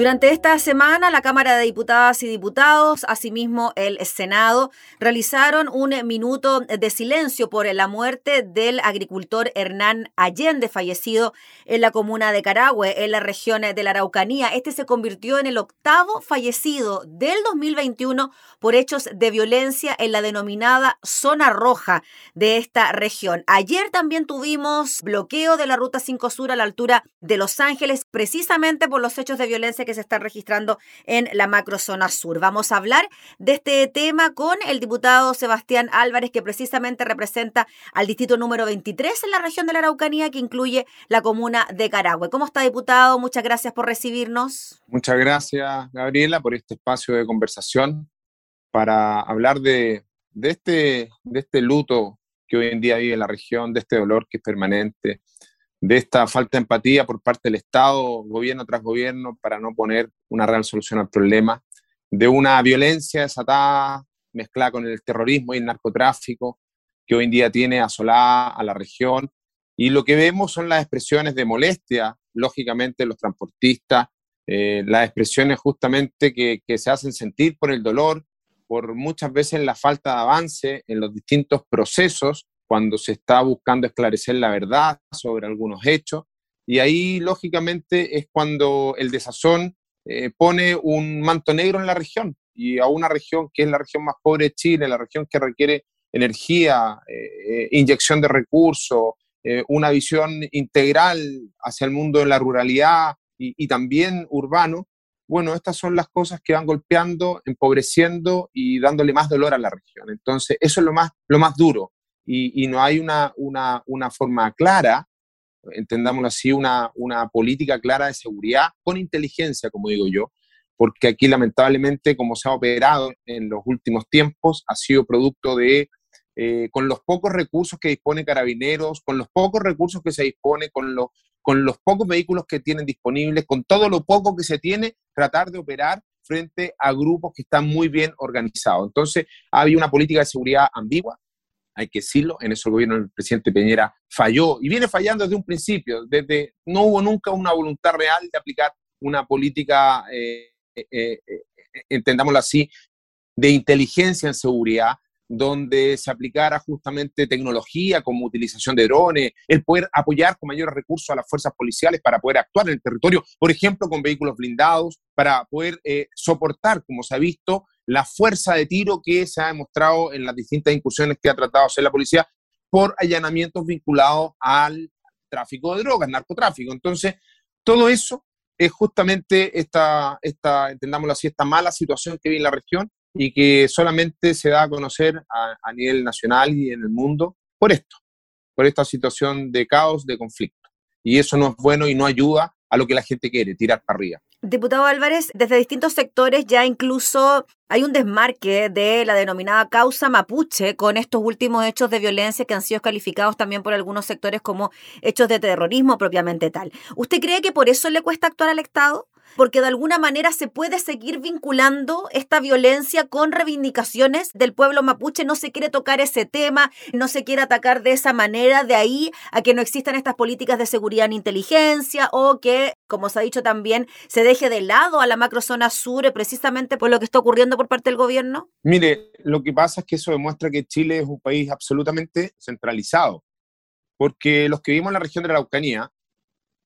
Durante esta semana, la Cámara de Diputadas y Diputados, asimismo el Senado, realizaron un minuto de silencio por la muerte del agricultor Hernán Allende, fallecido en la comuna de Carahue, en la región de la Araucanía. Este se convirtió en el octavo fallecido del 2021 por hechos de violencia en la denominada zona roja de esta región. Ayer también tuvimos bloqueo de la Ruta 5 Sur a la altura de Los Ángeles, precisamente por los hechos de violencia que se están registrando en la macrozona sur. Vamos a hablar de este tema con el diputado Sebastián Álvarez, que precisamente representa al distrito número 23 en la región de la Araucanía, que incluye la comuna de Carahue. ¿Cómo está, diputado? Muchas gracias por recibirnos. Muchas gracias, Gabriela, por este espacio de conversación para hablar de, este, de este luto que hoy en día vive la región, de este dolor que es permanente, de esta falta de empatía por parte del Estado, gobierno tras gobierno, para no poner una real solución al problema, de una violencia desatada mezclada con el terrorismo y el narcotráfico que hoy en día tiene asolada a la región. Y lo que vemos son las expresiones de molestia, lógicamente, los transportistas, eh, las expresiones justamente que, que se hacen sentir por el dolor, por muchas veces la falta de avance en los distintos procesos cuando se está buscando esclarecer la verdad sobre algunos hechos. Y ahí, lógicamente, es cuando el desazón eh, pone un manto negro en la región y a una región que es la región más pobre de Chile, la región que requiere energía, eh, inyección de recursos, eh, una visión integral hacia el mundo de la ruralidad y, y, también urbano, bueno, estas son las cosas que van golpeando, empobreciendo y dándole más dolor a la región. Entonces, eso es lo más, lo más duro y, no hay una, una, una, forma clara, entendámoslo así, una, una política clara de seguridad con inteligencia, como digo yo, porque aquí lamentablemente como se ha operado en los últimos tiempos ha sido producto de, eh, con los pocos recursos que dispone Carabineros, con los pocos recursos que se dispone, con los, con los pocos vehículos que tienen disponibles, con todo lo poco que se tiene, tratar de operar frente a grupos que están muy bien organizados. Entonces, había una política de seguridad ambigua, hay que decirlo, en eso el gobierno del presidente Peñera falló y viene fallando desde un principio, desde no hubo nunca una voluntad real de aplicar una política, eh, eh, eh, entendámoslo así, de inteligencia en seguridad, donde se aplicara justamente tecnología como utilización de drones, el poder apoyar con mayores recursos a las fuerzas policiales para poder actuar en el territorio, por ejemplo, con vehículos blindados, para poder soportar, como se ha visto, la fuerza de tiro que se ha demostrado en las distintas incursiones que ha tratado de hacer la policía por allanamientos vinculados al tráfico de drogas, narcotráfico. Entonces, todo eso es justamente esta, esta entendámoslo así, esta mala situación que vive en la región y que solamente se da a conocer a, a nivel nacional y en el mundo por esto, por esta situación de caos, de conflicto. Y eso no es bueno y no ayuda a lo que la gente quiere, tirar para arriba. Diputado Álvarez, desde distintos sectores ya incluso hay un desmarque de la denominada causa mapuche con estos últimos hechos de violencia que han sido calificados también por algunos sectores como hechos de terrorismo propiamente tal. ¿Usted cree que por eso le cuesta actuar al Estado? Porque de alguna manera se puede seguir vinculando esta violencia con reivindicaciones del pueblo mapuche. No se quiere tocar ese tema, no se quiere atacar de esa manera, de ahí a que no existan estas políticas de seguridad en inteligencia o que, como se ha dicho también, se deje de lado a la macrozona sur precisamente por lo que está ocurriendo por parte del gobierno. Mire, lo que pasa es que eso demuestra que Chile es un país absolutamente centralizado, porque los que vivimos en la región de la Araucanía,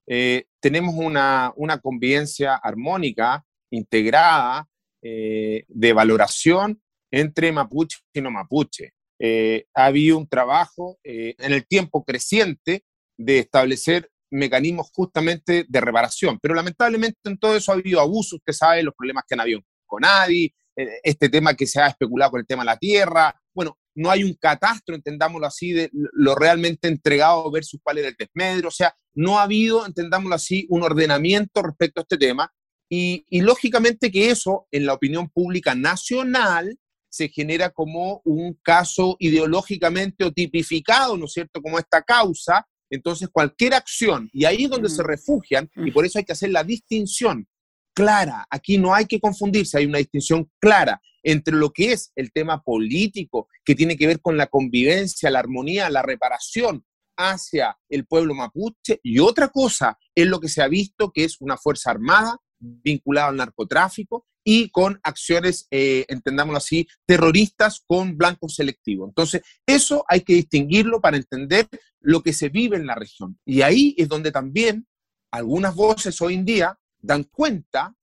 eh, tenemos una, convivencia armónica, integrada, eh, de valoración entre mapuche y no mapuche. Eh, ha habido un trabajo en el tiempo creciente de establecer mecanismos justamente de reparación, pero lamentablemente en todo eso ha habido abusos, usted sabe los problemas que han habido con Adi, este tema que se ha especulado con el tema de la tierra, bueno, no hay un catastro, entendámoslo así, de lo realmente entregado versus cuál era el desmedro, o sea, no ha habido, entendámoslo así, un ordenamiento respecto a este tema. Y, lógicamente que eso en la opinión pública nacional se genera como un caso ideológicamente o tipificado, ¿no es cierto?, como esta causa, entonces cualquier acción, y ahí es donde se refugian, y por eso hay que hacer la distinción clara, aquí no hay que confundirse, hay una distinción clara entre lo que es el tema político, que tiene que ver con la convivencia, la armonía, la reparación hacia el pueblo mapuche, y otra cosa es lo que se ha visto que es una fuerza armada vinculada al narcotráfico y con acciones, eh, entendámoslo así, terroristas con blanco selectivo. Entonces, eso hay que distinguirlo para entender lo que se vive en la región. Y ahí es donde también algunas voces hoy en día dan cuenta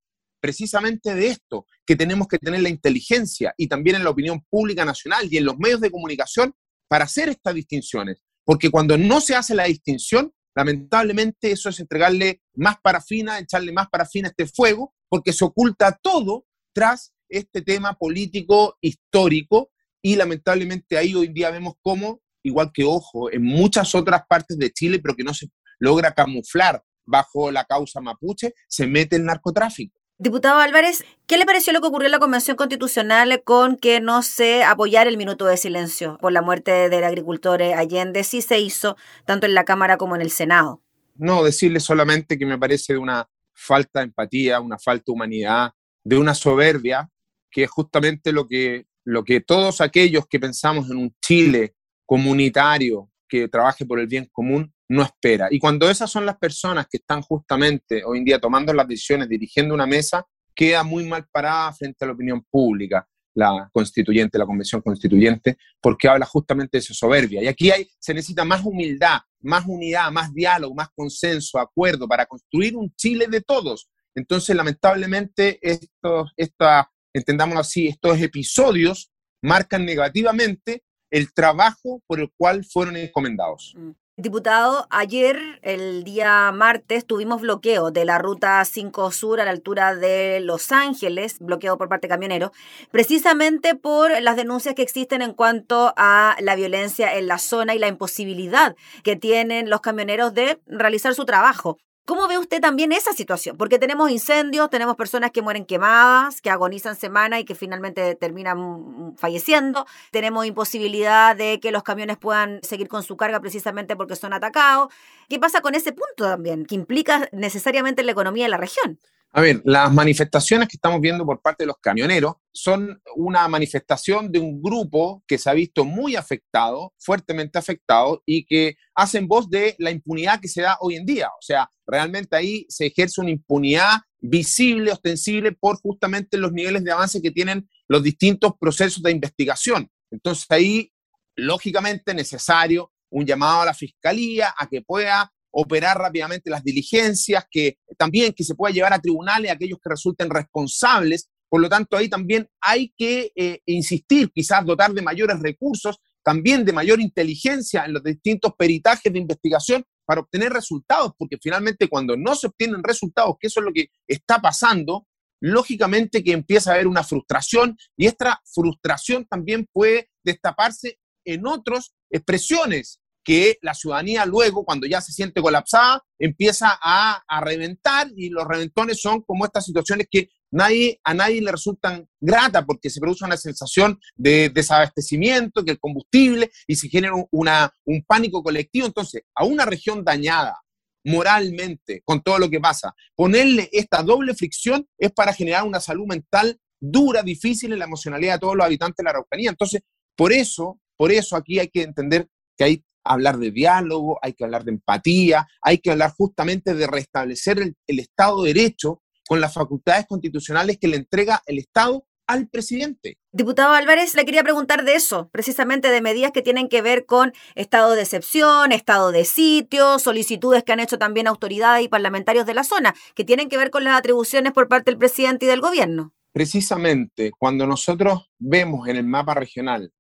precisamente de esto, que tenemos que tener la inteligencia y también en la opinión pública nacional y en los medios de comunicación para hacer estas distinciones. Porque cuando no se hace la distinción, lamentablemente eso es entregarle más parafina, echarle más parafina a este fuego, porque se oculta todo tras este tema político histórico y lamentablemente ahí hoy día vemos cómo, igual que ojo, en muchas otras partes de Chile, pero que no se logra camuflar bajo la causa mapuche, se mete el narcotráfico. Diputado Álvarez, ¿qué le pareció lo que ocurrió en la Convención Constitucional con que no se apoyara el minuto de silencio por la muerte del agricultor Allende? Sí se hizo, tanto en la Cámara como en el Senado. No, decirle solamente que me parece una falta de empatía, una falta de humanidad, de una soberbia, que es justamente lo que, lo que todos aquellos que pensamos en un Chile comunitario que trabaje por el bien común no espera. Y cuando esas son las personas que están justamente hoy en día tomando las decisiones, dirigiendo una mesa, queda muy mal parada frente a la opinión pública la constituyente, la convención constituyente, porque habla justamente de esa soberbia. Y aquí hay, se necesita más humildad, más unidad, más diálogo, más consenso, acuerdo para construir un Chile de todos. Entonces, lamentablemente, estos, esta, entendámoslo así, estos episodios marcan negativamente el trabajo por el cual fueron encomendados. Diputado, ayer, el día martes, tuvimos bloqueo de la ruta 5 Sur a la altura de Los Ángeles, bloqueo por parte de camioneros, precisamente por las denuncias que existen en cuanto a la violencia en la zona y la imposibilidad que tienen los camioneros de realizar su trabajo. ¿Cómo ve usted también esa situación? Porque tenemos incendios, tenemos personas que mueren quemadas, que agonizan semana y que finalmente terminan mm, falleciendo. Tenemos imposibilidad de que los camiones puedan seguir con su carga precisamente porque son atacados. ¿Qué pasa con ese punto también, que implica necesariamente la economía de la región? A ver, las manifestaciones que estamos viendo por parte de los camioneros son una manifestación de un grupo que se ha visto muy afectado, fuertemente afectado, y que hacen voz de la impunidad que se da hoy en día. O sea, realmente ahí se ejerce una impunidad visible, ostensible, por justamente los niveles de avance que tienen los distintos procesos de investigación. Entonces ahí, lógicamente, necesario un llamado a la fiscalía a que pueda operar rápidamente las diligencias, que también que se pueda llevar a tribunales a aquellos que resulten responsables. Por lo tanto, ahí también hay que eh, insistir, quizás dotar de mayores recursos, también de mayor inteligencia en los distintos peritajes de investigación para obtener resultados, porque finalmente cuando no se obtienen resultados, que eso es lo que está pasando, lógicamente que empieza a haber una frustración y esta frustración también puede destaparse en otras expresiones que la ciudadanía luego, cuando ya se siente colapsada, empieza a, reventar y los reventones son como estas situaciones que nadie, a nadie le resultan gratas porque se produce una sensación de desabastecimiento, que el combustible y se genera una, un pánico colectivo. Entonces, a una región dañada moralmente con todo lo que pasa, ponerle esta doble fricción es para generar una salud mental dura, difícil en la emocionalidad de todos los habitantes de la Araucanía. Entonces, por eso, por eso aquí hay que entender que hay hablar de diálogo, hay que hablar de empatía, hay que hablar justamente de restablecer el, Estado de Derecho con las facultades constitucionales que le entrega el Estado al presidente. Diputado Álvarez, le quería preguntar de eso, precisamente de medidas que tienen que ver con estado de excepción, estado de sitio, solicitudes que han hecho también autoridades y parlamentarios de la zona, que tienen que ver con las atribuciones por parte del presidente y del gobierno. Precisamente, cuando nosotros vemos en el mapa regional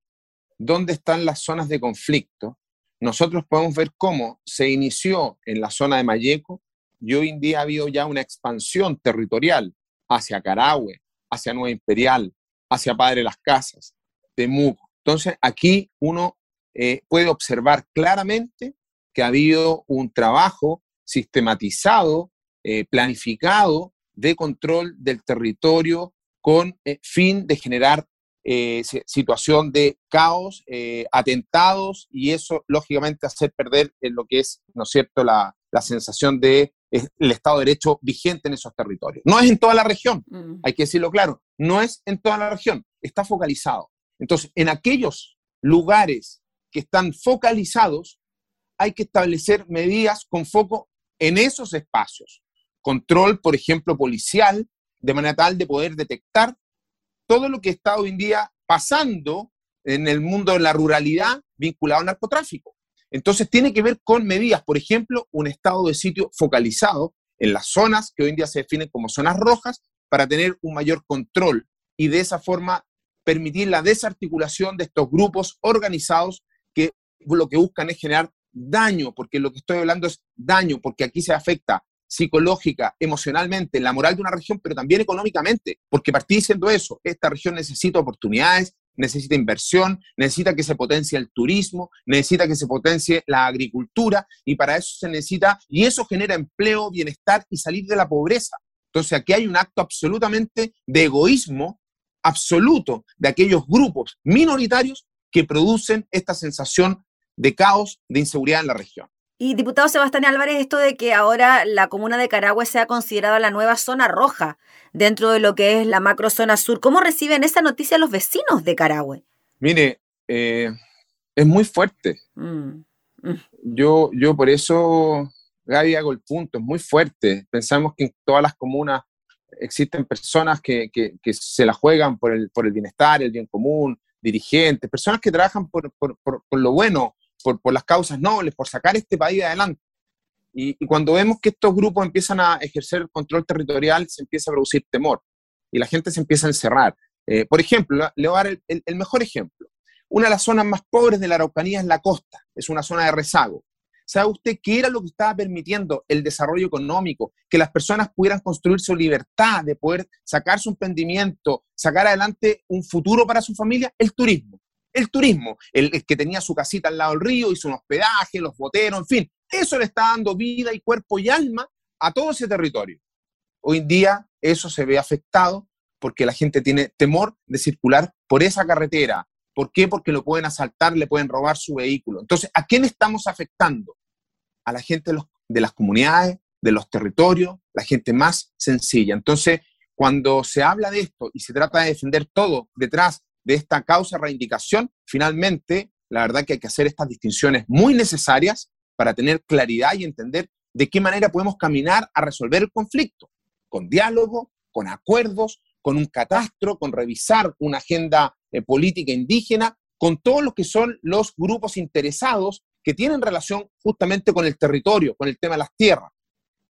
dónde están las zonas de conflicto, nosotros podemos ver cómo se inició en la zona de Mayeco y hoy en día ha habido ya una expansión territorial hacia Carahue, hacia Nueva Imperial, hacia Padre Las Casas, Temuco. Entonces, aquí uno eh, puede observar claramente que ha habido un trabajo sistematizado, eh, planificado de control del territorio con eh, fin de generar eh, situación de caos, eh, atentados, y eso lógicamente hacer perder en lo que es, ¿no es cierto?, la, la sensación de el Estado de Derecho vigente en esos territorios. No es en toda la región, mm. hay que decirlo claro, no es en toda la región. está focalizado. Entonces, en aquellos lugares que están focalizados, hay que establecer medidas con foco en esos espacios. Control, por ejemplo, policial, de manera tal de poder detectar todo lo que está hoy en día pasando en el mundo de la ruralidad vinculado al narcotráfico. Entonces tiene que ver con medidas, por ejemplo, un estado de sitio focalizado en las zonas que hoy en día se definen como zonas rojas para tener un mayor control y de esa forma permitir la desarticulación de estos grupos organizados que lo que buscan es generar daño, porque lo que estoy hablando es daño, porque aquí se afecta psicológica, emocionalmente, la moral de una región, pero también económicamente, porque partí diciendo eso, esta región necesita oportunidades, necesita inversión, necesita que se potencie el turismo, necesita que se potencie la agricultura y para eso se necesita, y eso genera empleo, bienestar y salir de la pobreza. Entonces aquí hay un acto absolutamente de egoísmo absoluto de aquellos grupos minoritarios que producen esta sensación de caos, de inseguridad en la región. Y diputado Sebastián Álvarez, esto de que ahora la comuna de Carahue sea considerada la nueva zona roja dentro de lo que es la macro zona sur, ¿cómo reciben esa noticia los vecinos de Carahue? Mire, eh, es muy fuerte. Mm, mm. Yo, yo por eso, Gaby, hago el punto, es muy fuerte. Pensamos que en todas las comunas existen personas que, que, se la juegan por el, por el bienestar, el bien común, dirigentes, personas que trabajan por, por, por, por lo bueno, por, las causas nobles, por sacar este país adelante. Y, cuando vemos que estos grupos empiezan a ejercer el control territorial, se empieza a producir temor y la gente se empieza a encerrar. Eh, por ejemplo, le voy a dar el, mejor ejemplo. Una de las zonas más pobres de la Araucanía es la costa, es una zona de rezago. ¿Sabe usted qué era lo que estaba permitiendo el desarrollo económico? Que las personas pudieran construir su libertad, de poder sacar su emprendimiento, sacar adelante un futuro para su familia, el turismo el turismo, el, que tenía su casita al lado del río, hizo un hospedaje, los boteros, en fin, eso le está dando vida y cuerpo y alma a todo ese territorio. Hoy en día eso se ve afectado porque la gente tiene temor de circular por esa carretera. ¿Por qué? Porque lo pueden asaltar, le pueden robar su vehículo. Entonces, ¿a quién estamos afectando? A la gente de, de las comunidades, de los territorios, la gente más sencilla. Entonces, cuando se habla de esto y se trata de defender todo detrás de esta causa reivindicación, finalmente, la verdad que hay que hacer estas distinciones muy necesarias para tener claridad y entender de qué manera podemos caminar a resolver el conflicto, con diálogo, con acuerdos, con un catastro, con revisar una agenda eh, política indígena, con todos los que son los grupos interesados que tienen relación justamente con el territorio, con el tema de las tierras.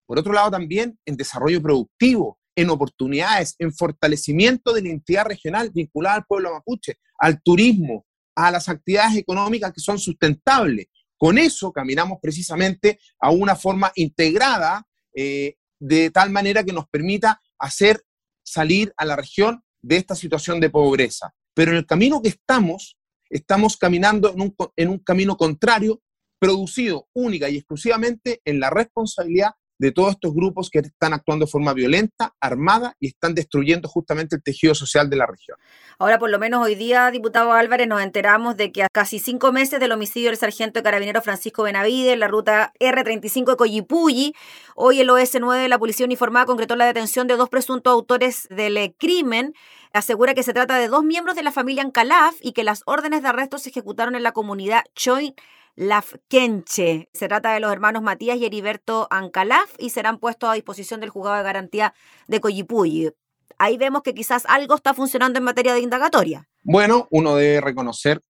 Por otro lado, también en desarrollo productivo, en oportunidades, en fortalecimiento de la identidad regional vinculada al pueblo mapuche, al turismo, a las actividades económicas que son sustentables. Con eso caminamos precisamente a una forma integrada eh, de tal manera que nos permita hacer salir a la región de esta situación de pobreza. Pero en el camino que estamos, estamos caminando en un, en un camino contrario, producido única y exclusivamente en la responsabilidad de todos estos grupos que están actuando de forma violenta, armada y están destruyendo justamente el tejido social de la región. Ahora, por lo menos hoy día, diputado Álvarez, nos enteramos de que a casi cinco meses del homicidio del sargento carabinero Francisco Benavide en la ruta R35 de Coyipulli, hoy el OS9 de la Policía Uniformada concretó la detención de dos presuntos autores del crimen. Asegura que se trata de dos miembros de la familia Ancalaf y que las órdenes de arresto se ejecutaron en la comunidad Choin Lafkenche. Se trata de los hermanos Matías y Heriberto Ancalaf y serán puestos a disposición del juzgado de garantía de Coyipulli. Ahí vemos que quizás algo está funcionando en materia de indagatoria. Bueno, uno debe reconocer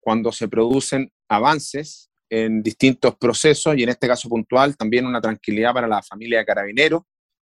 cuando se producen avances en distintos procesos y en este caso puntual también una tranquilidad para la familia de carabineros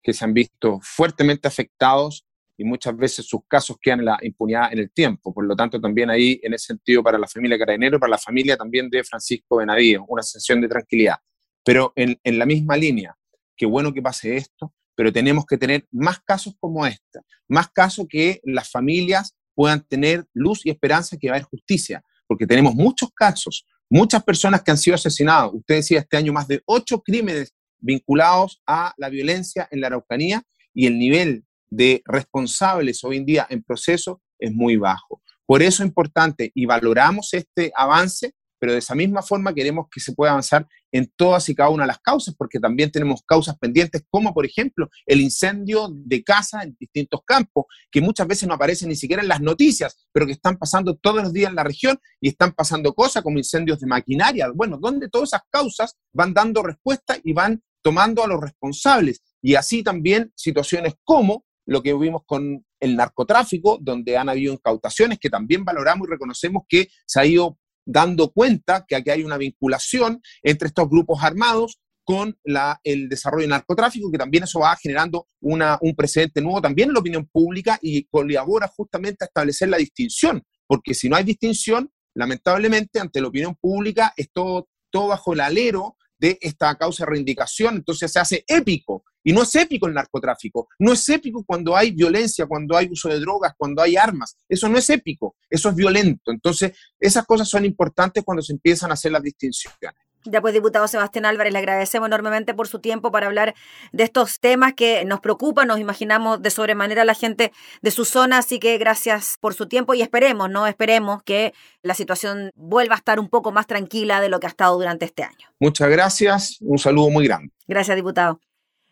que se han visto fuertemente afectados y muchas veces sus casos quedan en impunidad en el tiempo. Por lo tanto, también ahí, en ese sentido, para la familia Carabinero, para la familia también de Francisco Benavides, una sensación de tranquilidad. Pero en, en la misma línea, qué bueno que pase esto, pero tenemos que tener más casos como este, más casos que las familias puedan tener luz y esperanza que va a haber justicia, porque tenemos muchos casos, muchas personas que han sido asesinadas. Usted decía este año más de ocho crímenes vinculados a la violencia en la Araucanía y el nivel de responsables hoy en día en proceso es muy bajo. Por eso es importante y valoramos este avance, pero de esa misma forma queremos que se pueda avanzar en todas y cada una de las causas, porque también tenemos causas pendientes, como por ejemplo el incendio de casa en distintos campos, que muchas veces no aparecen ni siquiera en las noticias, pero que están pasando todos los días en la región y están pasando cosas como incendios de maquinaria, bueno, donde todas esas causas van dando respuesta y van tomando a los responsables. Y así también situaciones como lo que vimos con el narcotráfico, donde han habido incautaciones que también valoramos y reconocemos que se ha ido dando cuenta que aquí hay una vinculación entre estos grupos armados con la, el desarrollo del narcotráfico, que también eso va generando una, un precedente nuevo también en la opinión pública y colabora justamente a establecer la distinción, porque si no hay distinción, lamentablemente ante la opinión pública es todo, todo bajo el alero de esta causa de reivindicación, entonces se hace épico. Y no es épico el narcotráfico, no es épico cuando hay violencia, cuando hay uso de drogas, cuando hay armas. Eso no es épico, eso es violento. Entonces, esas cosas son importantes cuando se empiezan a hacer las distinciones. Ya pues, diputado Sebastián Álvarez, le agradecemos enormemente por su tiempo para hablar de estos temas que nos preocupan, nos imaginamos de sobremanera a la gente de su zona, así que gracias por su tiempo y esperemos, ¿no? Esperemos que la situación vuelva a estar un poco más tranquila de lo que ha estado durante este año. Muchas gracias, un saludo muy grande. Gracias, diputado.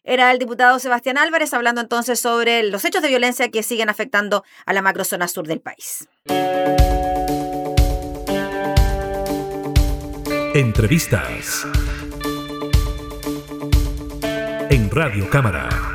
Era el diputado Sebastián Álvarez hablando entonces sobre los hechos de violencia que siguen afectando a la macrozona sur del país. Entrevistas en Radio Cámara.